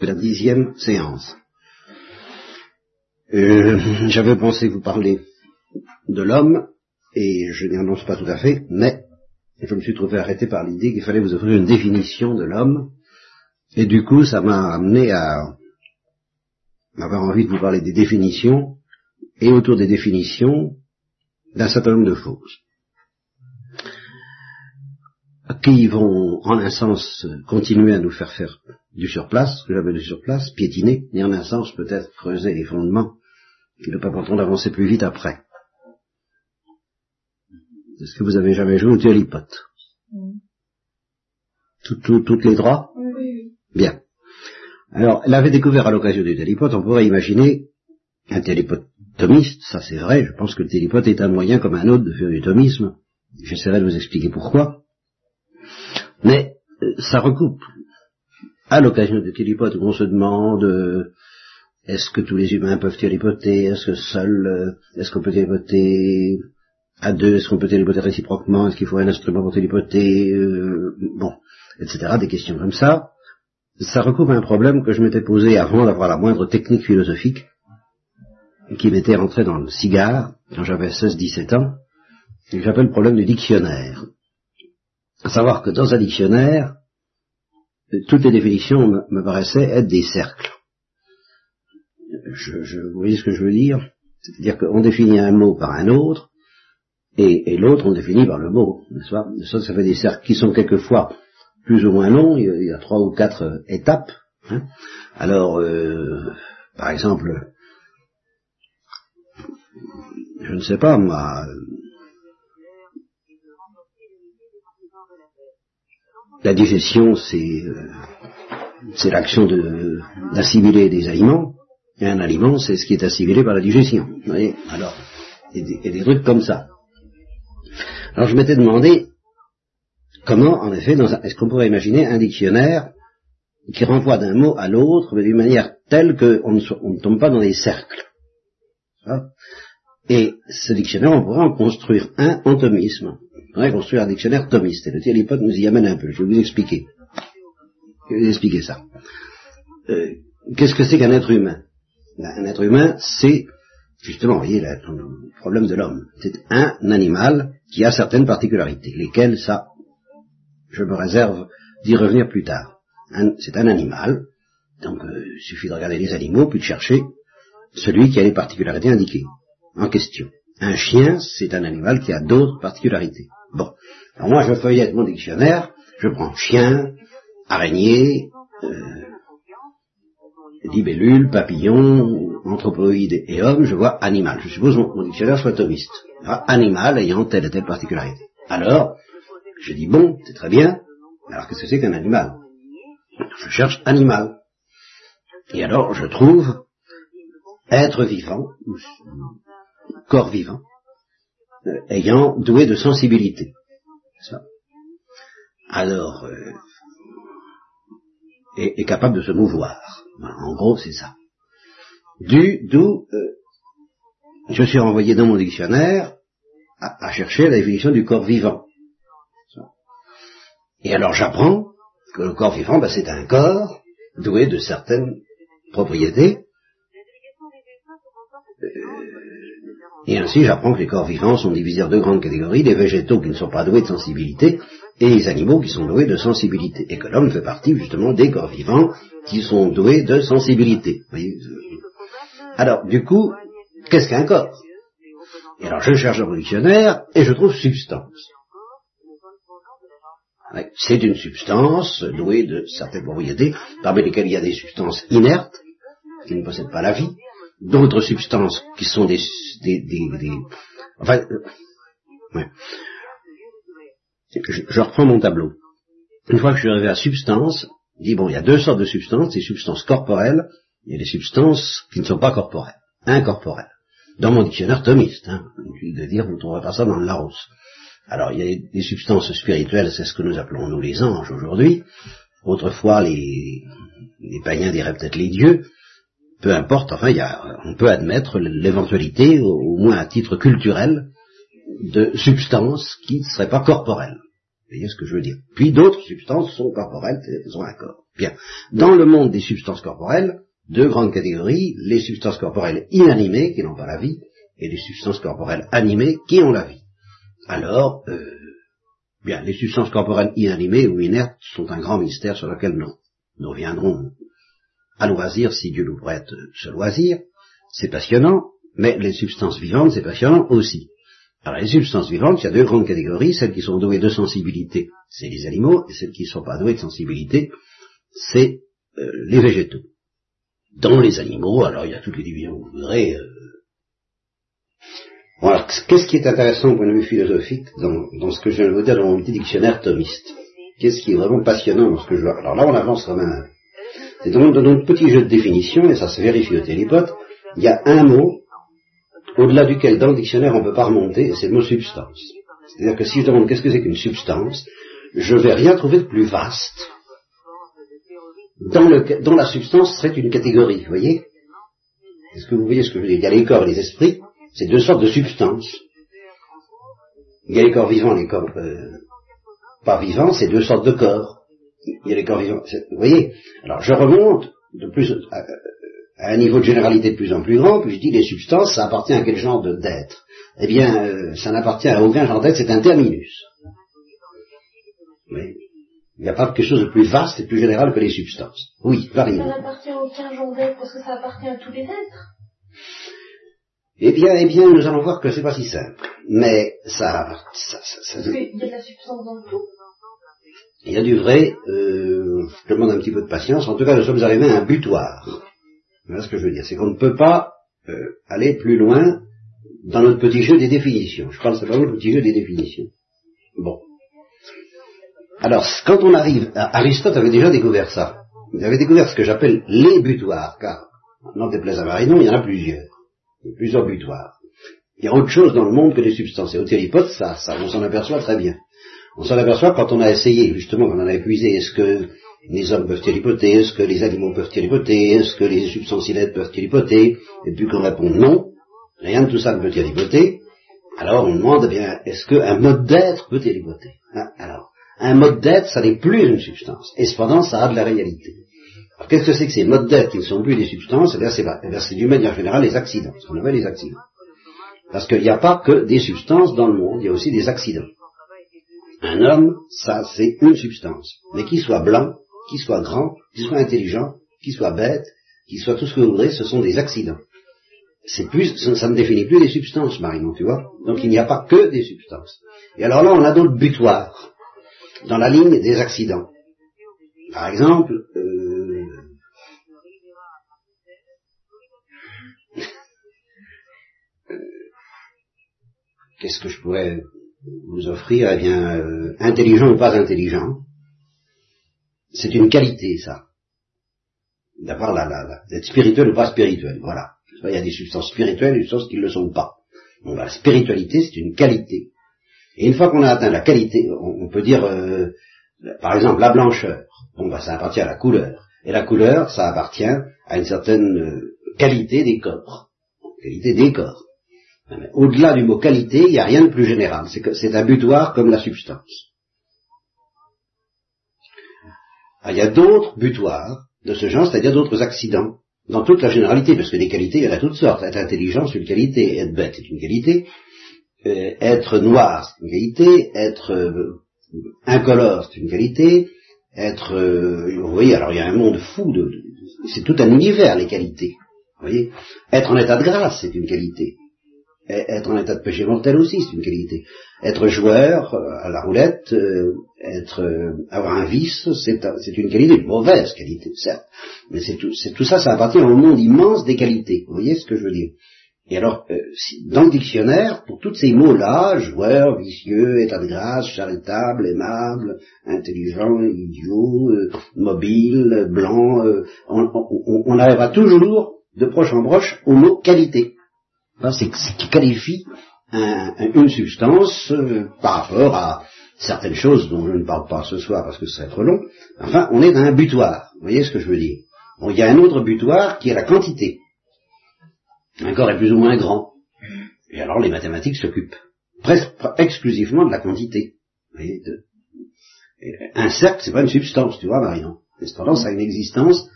la dixième séance. Euh, J'avais pensé vous parler de l'homme, et je n'y annonce pas tout à fait, mais je me suis trouvé arrêté par l'idée qu'il fallait vous offrir une définition de l'homme, et du coup ça m'a amené à avoir envie de vous parler des définitions, et autour des définitions, d'un certain nombre de choses qui vont en un sens continuer à nous faire faire du surplace, ce que j'appelle du surplace, piétiner, et en un sens peut-être creuser les fondements qui ne pas pourtant d'avancer plus vite après. Est-ce que vous avez jamais joué au mm. Toutes les droits Oui, oui. Bien. Alors, elle avait découvert à l'occasion du télépote, on pourrait imaginer un télépotomiste, ça c'est vrai, je pense que le télépote est un moyen comme un autre de faire du thomisme. J'essaierai de vous expliquer pourquoi. Mais euh, ça recoupe. À l'occasion du télépote, on se demande euh, est-ce que tous les humains peuvent télépoter Est-ce que seul euh, Est-ce qu'on peut télépoter à deux? Est-ce qu'on peut télépoter réciproquement? Est-ce qu'il faut un instrument pour télépoter Bon, etc. Des questions comme ça. Ça recoupe un problème que je m'étais posé avant d'avoir la moindre technique philosophique, qui m'était rentré dans le cigare quand j'avais 16-17 ans, et que j'appelle le problème du dictionnaire. À savoir que dans un dictionnaire, toutes les définitions me, paraissaient être des cercles. Je, vous voyez ce que je veux dire? C'est-à-dire qu'on définit un mot par un autre, et, l'autre on définit par le mot, n'est-ce pas? Ça, ça fait des cercles qui sont quelquefois plus ou moins longs, il y a, trois ou quatre étapes. Hein. Alors, euh, par exemple, je ne sais pas, moi, La digestion, c'est euh, l'action d'assimiler des aliments, et un aliment, c'est ce qui est assimilé par la digestion. Vous voyez? Alors, et des, des, trucs comme ça. Alors je m'étais demandé comment, en effet, est-ce qu'on pourrait imaginer un dictionnaire qui renvoie d'un mot à l'autre, mais d'une manière telle qu'on ne, ne, tombe pas dans des cercles. Et ce dictionnaire, on pourrait en construire un entomisme. Pourrait construire un dictionnaire thomiste. Et le télépode nous y amène un peu. Je vais vous expliquer. Je vais vous expliquer ça. Euh, qu'est-ce que c'est qu'un être humain? Ben, Un être humain, c'est, justement, vous voyez, le problème de l'homme. C'est un animal qui a certaines particularités. Lesquelles, ça, je me réserve d'y revenir plus tard. C'est un animal. Donc, euh, il suffit de regarder les animaux, puis de chercher celui qui a les particularités indiquées en question. Un chien, c'est un animal qui a d'autres particularités. Bon. Alors moi, je feuillette mon dictionnaire, je prends chien, araignée, euh, libellule, papillon, anthropoïde et homme, je vois animal. Je suppose mon, mon dictionnaire soit thomiste. Animal ayant telle et telle particularité. Alors, je dis bon, c'est très bien, alors qu'est-ce que c'est qu'un animal? Je cherche animal. Et alors, je trouve être vivant, corps vivant, ayant doué de sensibilité. Alors, euh, est, capable de se mouvoir. en gros, c'est ça. Du, d'où euh, je suis renvoyé dans mon dictionnaire à, chercher la définition du corps vivant. Et alors j'apprends que le corps vivant, ben, c'est un corps doué de certaines propriétés Et ainsi, j'apprends que les corps vivants sont divisés en deux grandes catégories, les végétaux qui ne sont pas doués de sensibilité et les animaux qui sont doués de sensibilité. Et que l'homme fait partie justement des corps vivants qui sont doués de sensibilité. Alors, du coup, qu'est-ce qu'un corps? Et alors, je cherche le dictionnaire et je trouve substance. C'est une substance douée de certaines propriétés, parmi lesquelles il y a des substances inertes, qui ne possèdent pas la vie, d'autres substances qui sont des, des, enfin, euh, je, reprends mon tableau. Une fois que je suis arrivé à substance, je dis bon, il y a deux sortes de substances, des substances corporelles et des substances qui ne sont pas corporelles, incorporelles. Dans mon dictionnaire thomiste, hein, de dire, vous ne trouverez pas ça dans le Larousse. Alors, il y a des substances spirituelles, c'est ce que nous appelons nous les anges aujourd'hui. Autrefois, les, les païens diraient peut-être les dieux peu importe, enfin, y a, on peut admettre l'éventualité, au, moins à titre culturel, de substances qui ne seraient pas corporelles. voyez ce que je veux dire Puis d'autres substances sont corporelles, elles ont un corps. Bien. Dans le monde des substances corporelles, deux grandes catégories, les substances corporelles inanimées, qui n'ont pas la vie, et les substances corporelles animées, qui ont la vie. Alors, euh, bien, les substances corporelles inanimées ou inertes sont un grand mystère sur lequel nous, nous reviendrons à loisir si Dieu nous prête ce loisir. C'est passionnant, mais les substances vivantes, c'est passionnant aussi. Alors les substances vivantes, il y a deux grandes catégories, celles qui sont douées de sensibilité, c'est les animaux, et celles qui ne sont pas douées de sensibilité, c'est euh, les végétaux. Dans les animaux, alors il y a toutes les divisions que vous voudrez. Euh... qu'est-ce qui est intéressant au point de vue philosophique dans, ce que je viens de vous dire dans mon petit dictionnaire thomiste? Qu'est-ce qui est vraiment passionnant dans ce que je vois? Alors là, on avance quand même. C'est dans, dans notre petit jeu de définition, et ça se vérifie au télépote, il y a un mot au-delà duquel dans le dictionnaire on ne peut pas remonter, c'est le mot substance. C'est-à-dire que si je demande qu'est-ce que c'est qu'une substance, je ne vais rien trouver de plus vaste. Dans la substance serait une catégorie, vous voyez? Est-ce que vous voyez ce que je veux dire? Il y a les corps et les esprits, c'est deux sortes de substances. Il y a les corps vivants et les corps euh, pas vivants, c'est deux sortes de corps. Il y a les corps vivants. Vous voyez Alors je remonte de plus à un niveau de généralité de plus en plus grand, puis je dis les substances, ça appartient à quel genre d'être? Eh bien, euh, ça n'appartient à aucun genre d'être, c'est un terminus. Oui. Il n'y a pas quelque chose de plus vaste et de plus général que les substances. Oui, varie. Ça n'appartient à aucun genre d'être parce que ça appartient à tous les êtres. Eh bien, eh bien, nous allons voir que c'est pas si simple. Mais ça, ça, ça, Parce qu'il y a de la substance dans le tout. Il y a du vrai. Euh, je demande un petit peu de patience. En tout cas, nous sommes arrivés à un butoir. Voilà ce que je veux dire? C'est qu'on ne peut pas euh, aller plus loin dans notre petit jeu des définitions. Je parle simplement du petit jeu des définitions. Bon. Alors, quand on arrive, Aristote avait déjà découvert ça. Il avait découvert ce que j'appelle les butoirs, car, n'en déplaise à Marinon, il y en a plusieurs. Plusieurs butoirs. Il y a autre chose dans le monde que les substances. Et au télépote, ça, ça, on s'en aperçoit très bien. On s'en aperçoit quand on a essayé, justement, quand on a épuisé, est-ce que les hommes peuvent télépoter, est-ce que les animaux peuvent télépoter, est-ce que les substances peuvent télépoter, et puis qu'on répond non, rien de tout ça ne peut télépoter, alors on demande, eh bien, est-ce qu'un mode d'être peut télépoter hein, Alors, un mode d'être, ça n'est plus une substance, et cependant, ça a de la réalité. Alors, qu'est-ce que c'est que ces modes d'être qui ne sont plus des substances? Eh bien, c'est d'une manière générale les accidents, ce qu'on appelle les accidents. Parce qu'il n'y a pas que des substances dans le monde, il y a aussi des accidents. Un homme, ça, c'est une substance. Mais qu'il soit blanc, qu'il soit grand, qu'il soit intelligent, qu'il soit bête, qu'il soit tout ce que vous voudrez, ce sont des accidents. C'est plus, ça, ne définit plus des substances, Marion, tu vois. Donc il n'y a pas que des substances. Et alors là, on a d'autres butoirs dans la ligne des accidents. Par exemple, euh, qu'est-ce que je pourrais vous offrir Eh bien, euh, intelligent ou pas intelligent, c'est une qualité, ça. D'avoir la, la, d'être spirituel ou pas spirituel, voilà. Il y a des substances spirituelles et des substances qui ne le sont pas. Donc la spiritualité, c'est une qualité. Et une fois qu'on a atteint la qualité, on, peut dire, euh, par exemple, la blancheur. Bon, bah, ça appartient à la couleur. Et la couleur, ça appartient à une certaine euh, qualité des corps. Qualité des corps. Au-delà du mot qualité, il n'y a rien de plus général. C'est, un butoir comme la substance. Ah, il y a d'autres butoirs de ce genre, c'est-à-dire d'autres accidents, dans toute la généralité, parce que des qualités, il y en a toutes sortes. Être intelligent, c'est une qualité, être bête, c'est une qualité, euh, être noir, c'est une qualité, être euh, incolore, c'est une qualité, être, euh, vous voyez, alors il y a un monde fou, de, c'est tout un univers, les qualités. Vous voyez? Être en état de grâce, c'est une qualité. Être en état de péché mortel aussi, c'est une qualité. Être joueur euh, à la roulette, euh, être euh, avoir un vice, c'est une qualité, une mauvaise qualité, certes. Mais c'est tout, tout, ça, ça appartient au monde immense des qualités. Vous voyez ce que je veux dire? Et alors, dans le dictionnaire, pour tous ces mots-là, joueur, vicieux, état de grâce, charitable, aimable, intelligent, idiot, mobile, blanc, on, on arrivera toujours de proche en proche au mot qualité c'est ce qui qualifie une substance euh, par rapport à certaines choses dont je ne parle pas ce soir parce que ce serait trop long. Enfin, on est dans un butoir. Vous voyez ce que je veux dire? Bon, il y a un autre butoir qui est la quantité. Un corps est plus ou moins grand. Et alors les mathématiques s'occupent presque exclusivement de la quantité. Un cercle, c'est pas une substance, tu vois, Marion. Cependant, ça a une existence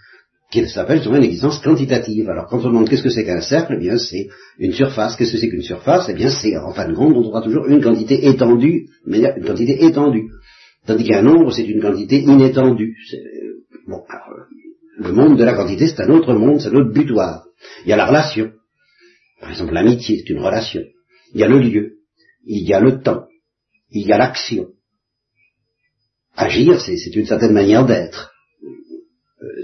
qui s'appelle justement une existence quantitative. Alors quand on demande qu'est-ce que c'est qu'un cercle, eh bien c'est une surface. Qu'est-ce que c'est qu'une surface? Eh bien c'est en fin de compte, on trouvera toujours une quantité étendue, mais une quantité étendue. Tandis qu'un nombre, c'est une quantité inétendue. Bon, le monde de la quantité, c'est un autre monde, c'est un autre butoir. Il y a la relation. Par exemple, l'amitié, c'est une relation. Il y a le lieu. Il y a le temps. Il y a l'action. Agir, c'est une certaine manière d'être.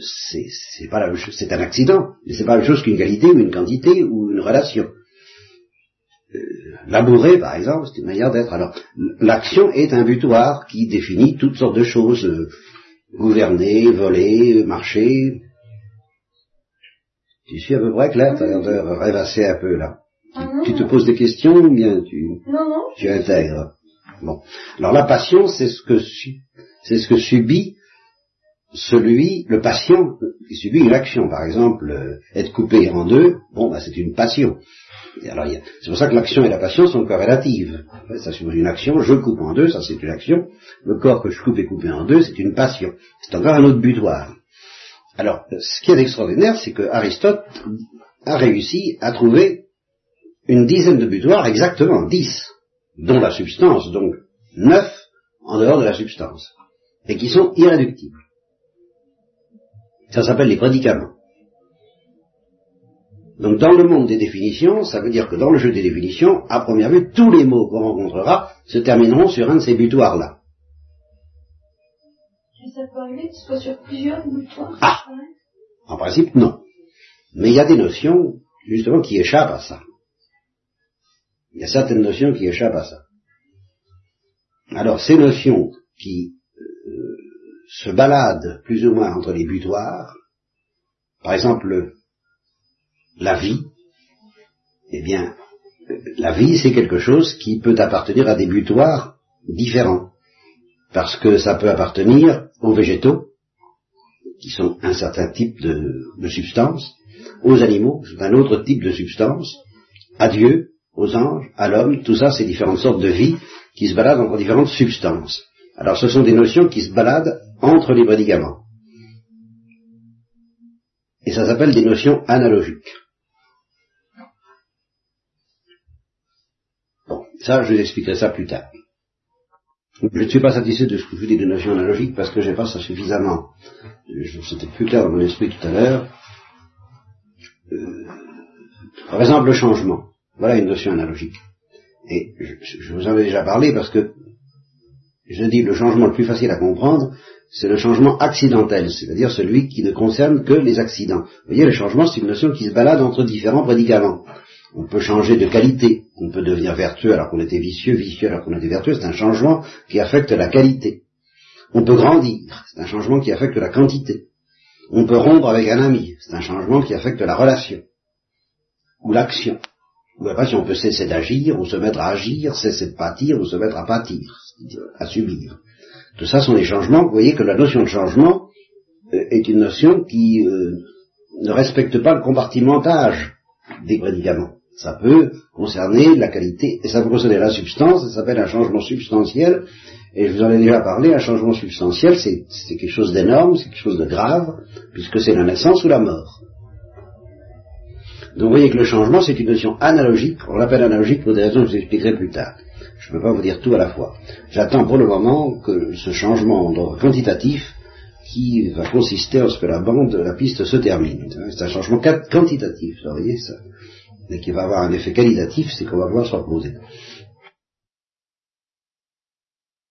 C'est pas la c'est un accident, mais c'est pas la même chose qu'une qualité ou une quantité ou une relation. Euh, labourer, par exemple, c'est une manière d'être. Alors, l'action est un butoir qui définit toutes sortes de choses. Euh, gouverner, voler, marcher. Tu suis à peu près clair, t'as l'air de rêvasser un peu là. Ah tu, te poses des questions ou bien tu, non, non. tu intègres? Bon. Alors la passion, c'est ce que c'est ce que subit celui, le patient, qui subit une action. Par exemple, euh, être coupé en deux, bon, bah, c'est une passion. c'est pour ça que l'action et la passion sont corrélatives. Ça suppose une action, je coupe en deux, ça c'est une action. Le corps que je coupe et coupé en deux, c'est une passion. C'est encore un autre butoir. Alors, ce qui est extraordinaire, c'est que Aristote a réussi à trouver une dizaine de butoirs, exactement dix, dont la substance, donc neuf en dehors de la substance, et qui sont irréductibles. Ça s'appelle les prédicaments. Donc dans le monde des définitions, ça veut dire que dans le jeu des définitions, à première vue, tous les mots qu'on rencontrera se termineront sur un de ces butoirs-là. ça peut arriver que ce soit sur plusieurs butoirs Ah En principe, non. Mais il y a des notions, justement, qui échappent à ça. Il y a certaines notions qui échappent à ça. Alors ces notions qui se balade plus ou moins entre les butoirs, par exemple la vie, eh bien, la vie c'est quelque chose qui peut appartenir à des butoirs différents, parce que ça peut appartenir aux végétaux, qui sont un certain type de, substance, aux animaux, c'est un autre type de substance, à Dieu, aux anges, à l'homme, tout ça c'est différentes sortes de vie qui se baladent entre différentes substances. Alors ce sont des notions qui se baladent entre les médicaments. Et ça s'appelle des notions analogiques. Bon, ça, je vous expliquerai ça plus tard. Je ne suis pas satisfait de ce que je vous dis des notions analogiques parce que j'ai pas ça suffisamment. C'était plus clair dans mon esprit tout à l'heure. Euh, par exemple, le changement. Voilà une notion analogique. Et je, je vous en ai déjà parlé parce que je dis le changement le plus facile à comprendre, c'est le changement accidentel, c'est-à-dire celui qui ne concerne que les accidents. Vous voyez, le changement, c'est une notion qui se balade entre différents prédicaments. On peut changer de qualité, on peut devenir vertueux alors qu'on était vicieux, vicieux alors qu'on était vertueux, c'est un changement qui affecte la qualité. On peut grandir, c'est un changement qui affecte la quantité. On peut rompre avec un ami, c'est un changement qui affecte la relation, ou l'action. Ou la passion, on peut cesser d'agir, ou se mettre à agir, cesser de pâtir, ou se mettre à pâtir, à subir. Tout ça sont des changements. Vous voyez que la notion de changement euh, est une notion qui euh, ne respecte pas le compartimentage des médicaments. Ça peut concerner la qualité, et ça peut concerner la substance, ça s'appelle un changement substantiel, et je vous en ai déjà parlé, un changement substantiel, c'est quelque chose d'énorme, c'est quelque chose de grave, puisque c'est la naissance ou la mort. Donc vous voyez que le changement, c'est une notion analogique, on l'appelle analogique pour des raisons que je vous expliquerai plus tard. Je ne peux pas vous dire tout à la fois. J'attends pour le moment que ce changement quantitatif qui va consister en ce que la bande, la piste se termine. C'est un changement quantitatif, vous voyez ça. Et qui va avoir un effet qualitatif, c'est qu'on va voir se reposer.